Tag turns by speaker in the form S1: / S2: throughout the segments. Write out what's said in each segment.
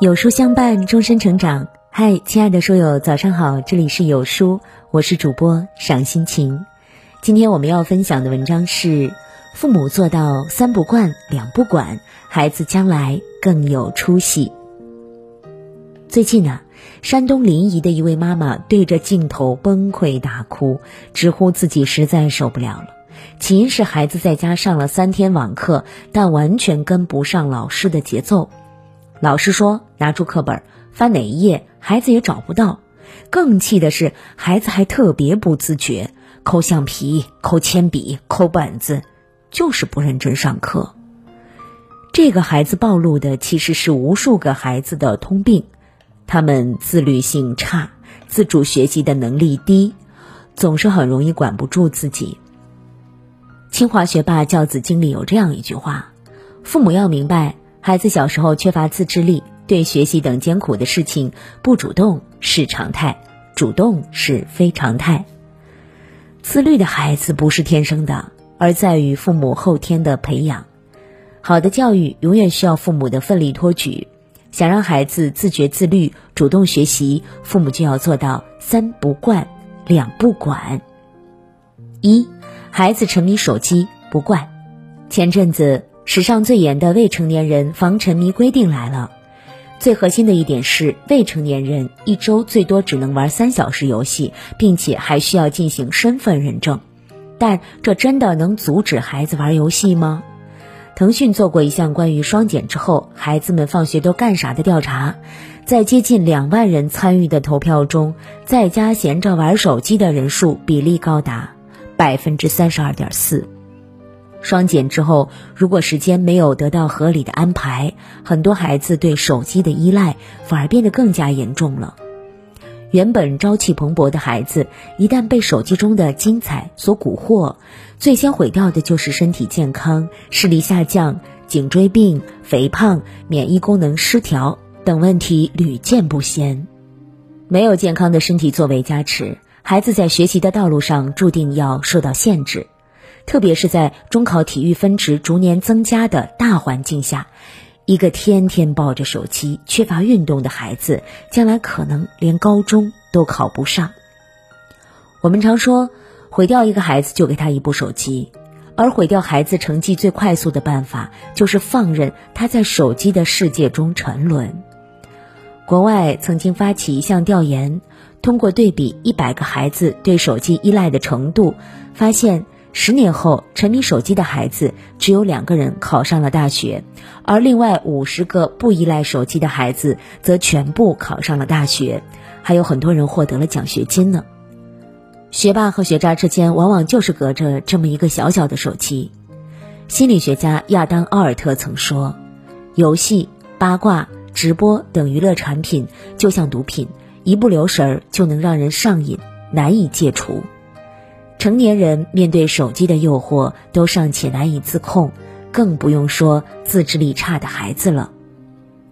S1: 有书相伴，终身成长。嗨，亲爱的书友，早上好，这里是有书，我是主播赏心情。今天我们要分享的文章是：父母做到三不惯、两不管，孩子将来更有出息。最近呢，山东临沂的一位妈妈对着镜头崩溃大哭，直呼自己实在受不了了。起因是孩子在家上了三天网课，但完全跟不上老师的节奏。老师说拿出课本翻哪一页，孩子也找不到。更气的是，孩子还特别不自觉，抠橡皮、抠铅笔、抠本子，就是不认真上课。这个孩子暴露的其实是无数个孩子的通病：他们自律性差，自主学习的能力低，总是很容易管不住自己。清华学霸教子经历有这样一句话：父母要明白。孩子小时候缺乏自制力，对学习等艰苦的事情不主动是常态，主动是非常态。自律的孩子不是天生的，而在于父母后天的培养。好的教育永远需要父母的奋力托举。想让孩子自觉自律、主动学习，父母就要做到三不惯、两不管。一，孩子沉迷手机不惯。前阵子。史上最严的未成年人防沉迷规定来了，最核心的一点是，未成年人一周最多只能玩三小时游戏，并且还需要进行身份认证。但这真的能阻止孩子玩游戏吗？腾讯做过一项关于双减之后孩子们放学都干啥的调查，在接近两万人参与的投票中，在家闲着玩手机的人数比例高达百分之三十二点四。双减之后，如果时间没有得到合理的安排，很多孩子对手机的依赖反而变得更加严重了。原本朝气蓬勃的孩子，一旦被手机中的精彩所蛊惑，最先毁掉的就是身体健康，视力下降、颈椎病、肥胖、免疫功能失调等问题屡见不鲜。没有健康的身体作为加持，孩子在学习的道路上注定要受到限制。特别是在中考体育分值逐年增加的大环境下，一个天天抱着手机、缺乏运动的孩子，将来可能连高中都考不上。我们常说，毁掉一个孩子就给他一部手机，而毁掉孩子成绩最快速的办法，就是放任他在手机的世界中沉沦。国外曾经发起一项调研，通过对比一百个孩子对手机依赖的程度，发现。十年后，沉迷手机的孩子只有两个人考上了大学，而另外五十个不依赖手机的孩子则全部考上了大学，还有很多人获得了奖学金呢。学霸和学渣之间往往就是隔着这么一个小小的手机。心理学家亚当·奥尔特曾说：“游戏、八卦、直播等娱乐产品就像毒品，一不留神儿就能让人上瘾，难以戒除。”成年人面对手机的诱惑都尚且难以自控，更不用说自制力差的孩子了。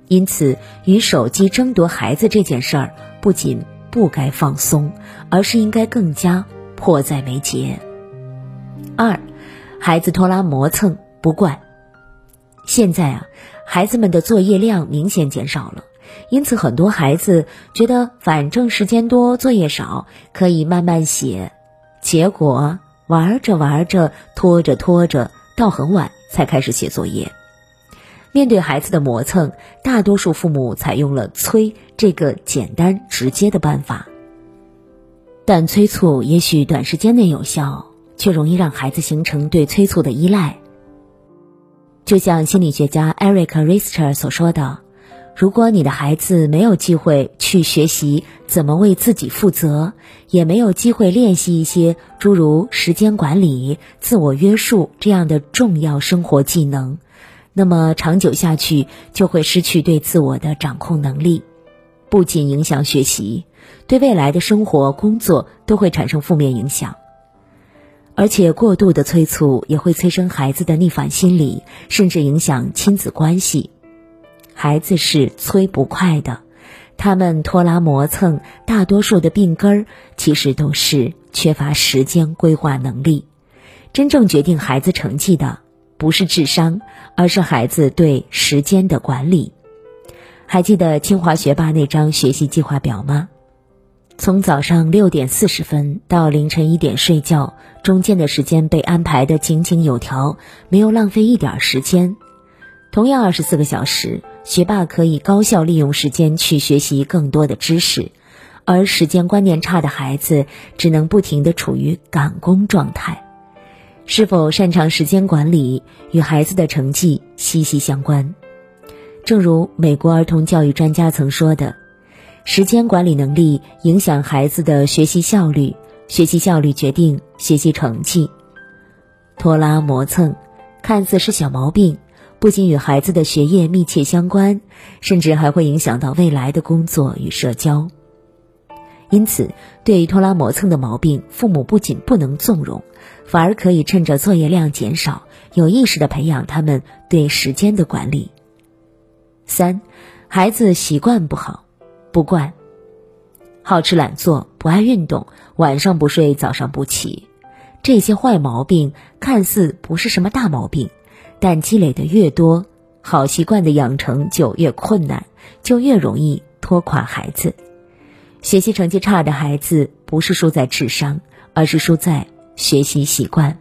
S1: 因此，与手机争夺孩子这件事儿，不仅不该放松，而是应该更加迫在眉睫。二，孩子拖拉磨蹭不惯。现在啊，孩子们的作业量明显减少了，因此很多孩子觉得反正时间多，作业少，可以慢慢写。结果玩着玩着，拖着拖着，到很晚才开始写作业。面对孩子的磨蹭，大多数父母采用了催这个简单直接的办法。但催促也许短时间内有效，却容易让孩子形成对催促的依赖。就像心理学家 Eric Rister 所说的。如果你的孩子没有机会去学习怎么为自己负责，也没有机会练习一些诸如时间管理、自我约束这样的重要生活技能，那么长久下去就会失去对自我的掌控能力，不仅影响学习，对未来的生活、工作都会产生负面影响。而且过度的催促也会催生孩子的逆反心理，甚至影响亲子关系。孩子是催不快的，他们拖拉磨蹭，大多数的病根儿其实都是缺乏时间规划能力。真正决定孩子成绩的，不是智商，而是孩子对时间的管理。还记得清华学霸那张学习计划表吗？从早上六点四十分到凌晨一点睡觉，中间的时间被安排的井井有条，没有浪费一点时间。同样二十四个小时，学霸可以高效利用时间去学习更多的知识，而时间观念差的孩子只能不停的处于赶工状态。是否擅长时间管理，与孩子的成绩息息相关。正如美国儿童教育专家曾说的。时间管理能力影响孩子的学习效率，学习效率决定学习成绩。拖拉磨蹭，看似是小毛病，不仅与孩子的学业密切相关，甚至还会影响到未来的工作与社交。因此，对于拖拉磨蹭的毛病，父母不仅不能纵容，反而可以趁着作业量减少，有意识的培养他们对时间的管理。三，孩子习惯不好。不惯，好吃懒做，不爱运动，晚上不睡，早上不起，这些坏毛病看似不是什么大毛病，但积累的越多，好习惯的养成就越困难，就越容易拖垮孩子。学习成绩差的孩子，不是输在智商，而是输在学习习惯。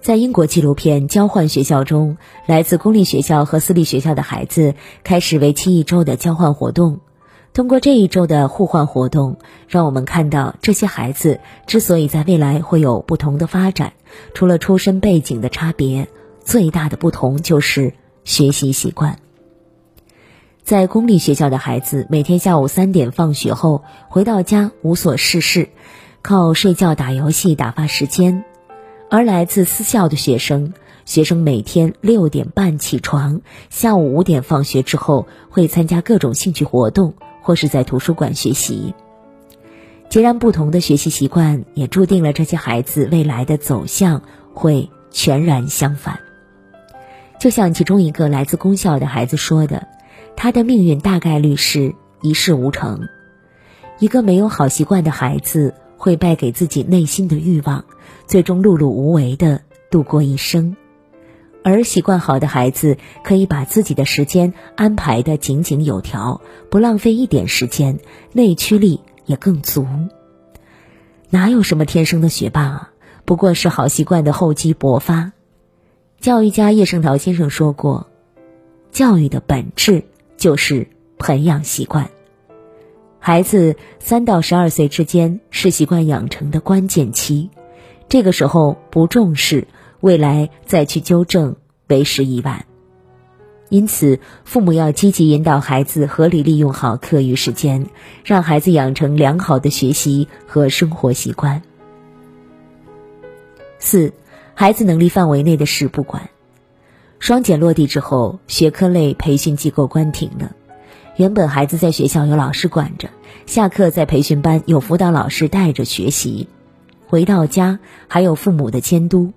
S1: 在英国纪录片《交换学校》中，来自公立学校和私立学校的孩子开始为期一周的交换活动。通过这一周的互换活动，让我们看到这些孩子之所以在未来会有不同的发展，除了出身背景的差别，最大的不同就是学习习惯。在公立学校的孩子，每天下午三点放学后回到家无所事事，靠睡觉、打游戏打发时间。而来自私校的学生，学生每天六点半起床，下午五点放学之后会参加各种兴趣活动，或是在图书馆学习。截然不同的学习习惯，也注定了这些孩子未来的走向会全然相反。就像其中一个来自公校的孩子说的：“他的命运大概率是一事无成。”一个没有好习惯的孩子。会败给自己内心的欲望，最终碌碌无为的度过一生。而习惯好的孩子，可以把自己的时间安排的井井有条，不浪费一点时间，内驱力也更足。哪有什么天生的学霸啊？不过是好习惯的厚积薄发。教育家叶圣陶先生说过：“教育的本质就是培养习惯。”孩子三到十二岁之间是习惯养成的关键期，这个时候不重视，未来再去纠正为时已晚。因此，父母要积极引导孩子合理利用好课余时间，让孩子养成良好的学习和生活习惯。四，孩子能力范围内的事不管。双减落地之后，学科类培训机构关停了。原本孩子在学校有老师管着，下课在培训班有辅导老师带着学习，回到家还有父母的监督。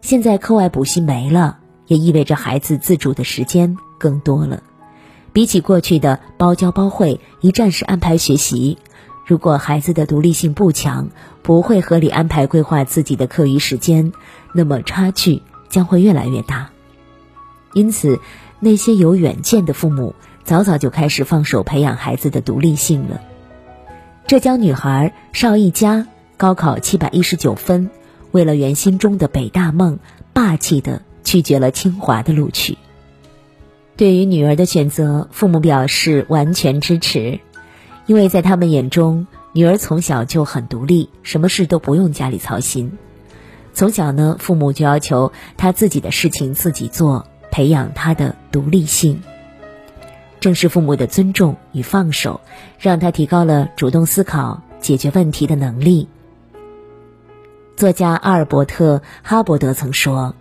S1: 现在课外补习没了，也意味着孩子自主的时间更多了。比起过去的包教包会、一站式安排学习，如果孩子的独立性不强，不会合理安排规划自己的课余时间，那么差距将会越来越大。因此，那些有远见的父母。早早就开始放手培养孩子的独立性了。浙江女孩邵艺佳高考七百一十九分，为了圆心中的北大梦，霸气的拒绝了清华的录取。对于女儿的选择，父母表示完全支持，因为在他们眼中，女儿从小就很独立，什么事都不用家里操心。从小呢，父母就要求她自己的事情自己做，培养她的独立性。正是父母的尊重与放手，让他提高了主动思考、解决问题的能力。作家阿尔伯特·哈伯德曾说：“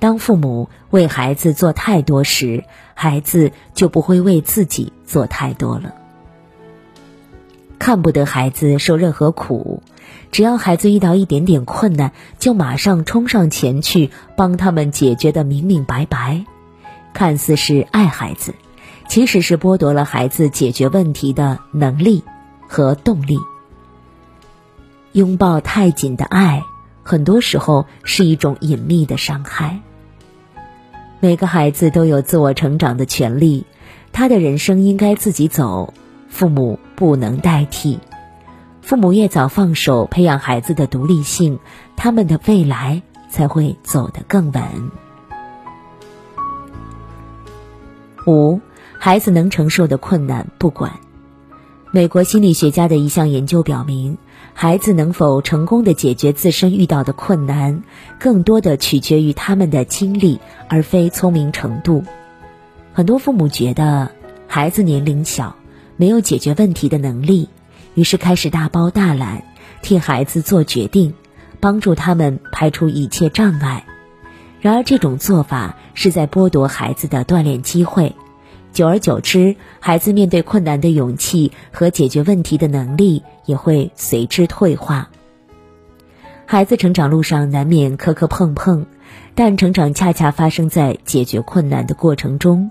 S1: 当父母为孩子做太多时，孩子就不会为自己做太多了。看不得孩子受任何苦，只要孩子遇到一点点困难，就马上冲上前去帮他们解决的明明白白，看似是爱孩子。”其实是剥夺了孩子解决问题的能力和动力。拥抱太紧的爱，很多时候是一种隐秘的伤害。每个孩子都有自我成长的权利，他的人生应该自己走，父母不能代替。父母越早放手，培养孩子的独立性，他们的未来才会走得更稳。五，孩子能承受的困难不管。美国心理学家的一项研究表明，孩子能否成功的解决自身遇到的困难，更多的取决于他们的经历，而非聪明程度。很多父母觉得孩子年龄小，没有解决问题的能力，于是开始大包大揽，替孩子做决定，帮助他们排除一切障碍。然而，这种做法是在剥夺孩子的锻炼机会。久而久之，孩子面对困难的勇气和解决问题的能力也会随之退化。孩子成长路上难免磕磕碰碰，但成长恰恰发生在解决困难的过程中。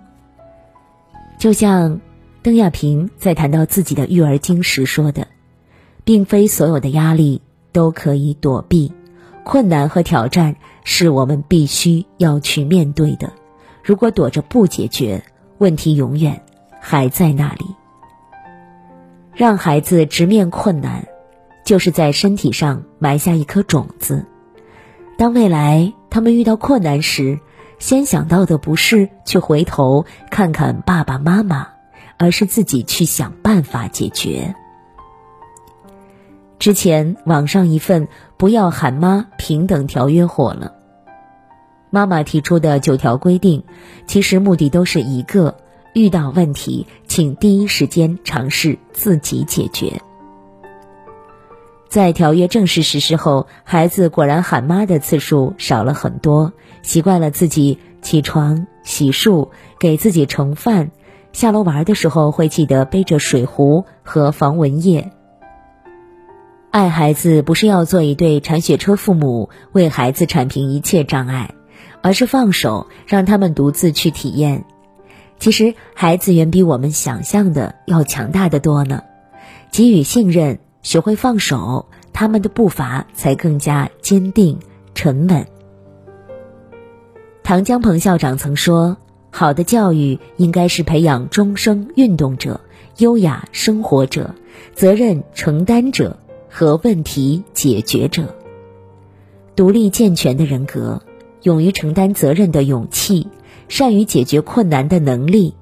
S1: 就像邓亚萍在谈到自己的育儿经时说的：“并非所有的压力都可以躲避，困难和挑战是我们必须要去面对的。如果躲着不解决，”问题永远还在那里。让孩子直面困难，就是在身体上埋下一颗种子。当未来他们遇到困难时，先想到的不是去回头看看爸爸妈妈，而是自己去想办法解决。之前网上一份“不要喊妈”平等条约火了。妈妈提出的九条规定，其实目的都是一个：遇到问题，请第一时间尝试自己解决。在条约正式实施后，孩子果然喊妈的次数少了很多，习惯了自己起床、洗漱、给自己盛饭，下楼玩的时候会记得背着水壶和防蚊液。爱孩子不是要做一对铲雪车父母，为孩子铲平一切障碍。而是放手，让他们独自去体验。其实，孩子远比我们想象的要强大的多呢。给予信任，学会放手，他们的步伐才更加坚定沉稳。唐江鹏校长曾说：“好的教育应该是培养终生运动者、优雅生活者、责任承担者和问题解决者，独立健全的人格。”勇于承担责任的勇气，善于解决困难的能力，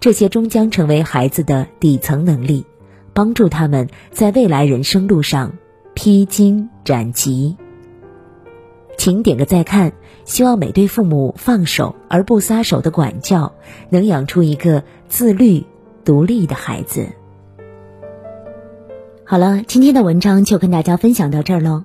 S1: 这些终将成为孩子的底层能力，帮助他们在未来人生路上披荆斩棘。请点个再看，希望每对父母放手而不撒手的管教，能养出一个自律、独立的孩子。好了，今天的文章就跟大家分享到这儿喽。